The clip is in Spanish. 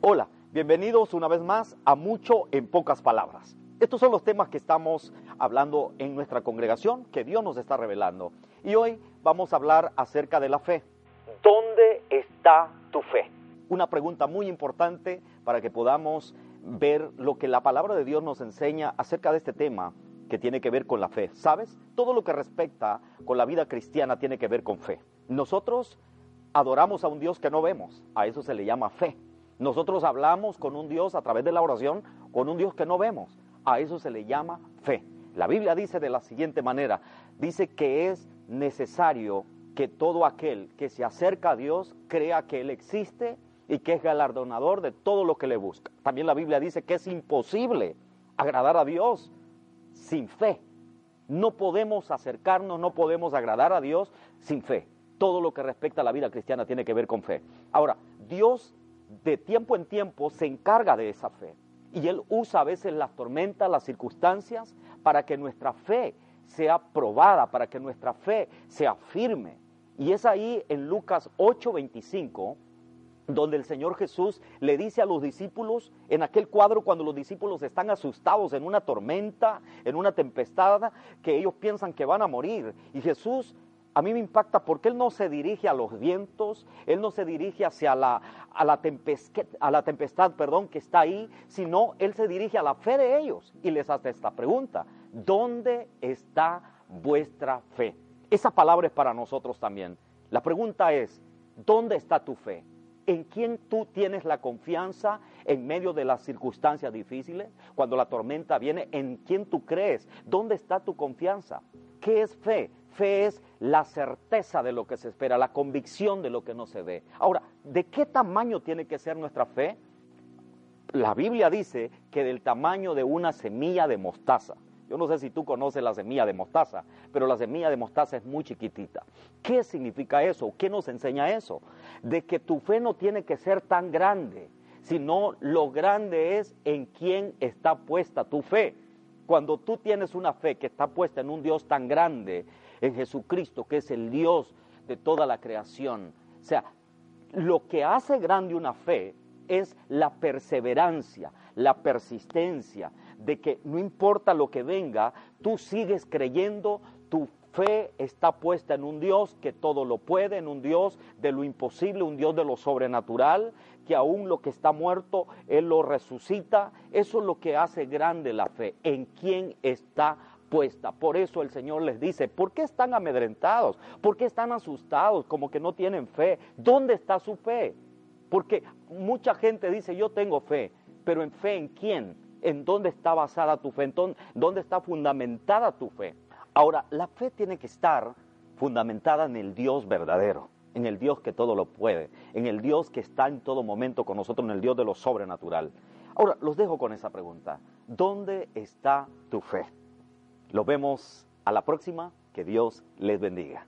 Hola, bienvenidos una vez más a Mucho en Pocas Palabras. Estos son los temas que estamos hablando en nuestra congregación que Dios nos está revelando. Y hoy vamos a hablar acerca de la fe. ¿Dónde está tu fe? Una pregunta muy importante para que podamos ver lo que la palabra de Dios nos enseña acerca de este tema que tiene que ver con la fe. ¿Sabes? Todo lo que respecta con la vida cristiana tiene que ver con fe. Nosotros adoramos a un Dios que no vemos, a eso se le llama fe. Nosotros hablamos con un Dios a través de la oración, con un Dios que no vemos, a eso se le llama fe. La Biblia dice de la siguiente manera, dice que es necesario que todo aquel que se acerca a Dios crea que Él existe y que es galardonador de todo lo que le busca. También la Biblia dice que es imposible agradar a Dios sin fe. No podemos acercarnos, no podemos agradar a Dios sin fe. Todo lo que respecta a la vida cristiana tiene que ver con fe. Ahora, Dios de tiempo en tiempo se encarga de esa fe. Y Él usa a veces las tormentas, las circunstancias, para que nuestra fe sea probada, para que nuestra fe sea firme. Y es ahí en Lucas 8:25 donde el Señor Jesús le dice a los discípulos, en aquel cuadro cuando los discípulos están asustados en una tormenta, en una tempestad, que ellos piensan que van a morir. Y Jesús a mí me impacta porque Él no se dirige a los vientos, Él no se dirige hacia la, a la, tempestad, la tempestad perdón, que está ahí, sino Él se dirige a la fe de ellos y les hace esta pregunta, ¿dónde está vuestra fe? Esa palabra es para nosotros también. La pregunta es, ¿dónde está tu fe? en quién tú tienes la confianza en medio de las circunstancias difíciles, cuando la tormenta viene, en quién tú crees, dónde está tu confianza. ¿Qué es fe? Fe es la certeza de lo que se espera, la convicción de lo que no se ve. Ahora, ¿de qué tamaño tiene que ser nuestra fe? La Biblia dice que del tamaño de una semilla de mostaza. Yo no sé si tú conoces la semilla de mostaza, pero la semilla de mostaza es muy chiquitita. ¿Qué significa eso? ¿Qué nos enseña eso? De que tu fe no tiene que ser tan grande, sino lo grande es en quién está puesta tu fe. Cuando tú tienes una fe que está puesta en un Dios tan grande, en Jesucristo, que es el Dios de toda la creación. O sea, lo que hace grande una fe es la perseverancia, la persistencia, de que no importa lo que venga, tú sigues creyendo, tu fe está puesta en un Dios que todo lo puede, en un Dios de lo imposible, un Dios de lo sobrenatural, que aún lo que está muerto, Él lo resucita. Eso es lo que hace grande la fe, en quién está puesta. Por eso el Señor les dice, ¿por qué están amedrentados? ¿Por qué están asustados como que no tienen fe? ¿Dónde está su fe? Porque mucha gente dice, yo tengo fe, pero en fe en quién? ¿En dónde está basada tu fe? ¿En dónde está fundamentada tu fe? Ahora, la fe tiene que estar fundamentada en el Dios verdadero, en el Dios que todo lo puede, en el Dios que está en todo momento con nosotros, en el Dios de lo sobrenatural. Ahora, los dejo con esa pregunta. ¿Dónde está tu fe? Lo vemos a la próxima. Que Dios les bendiga.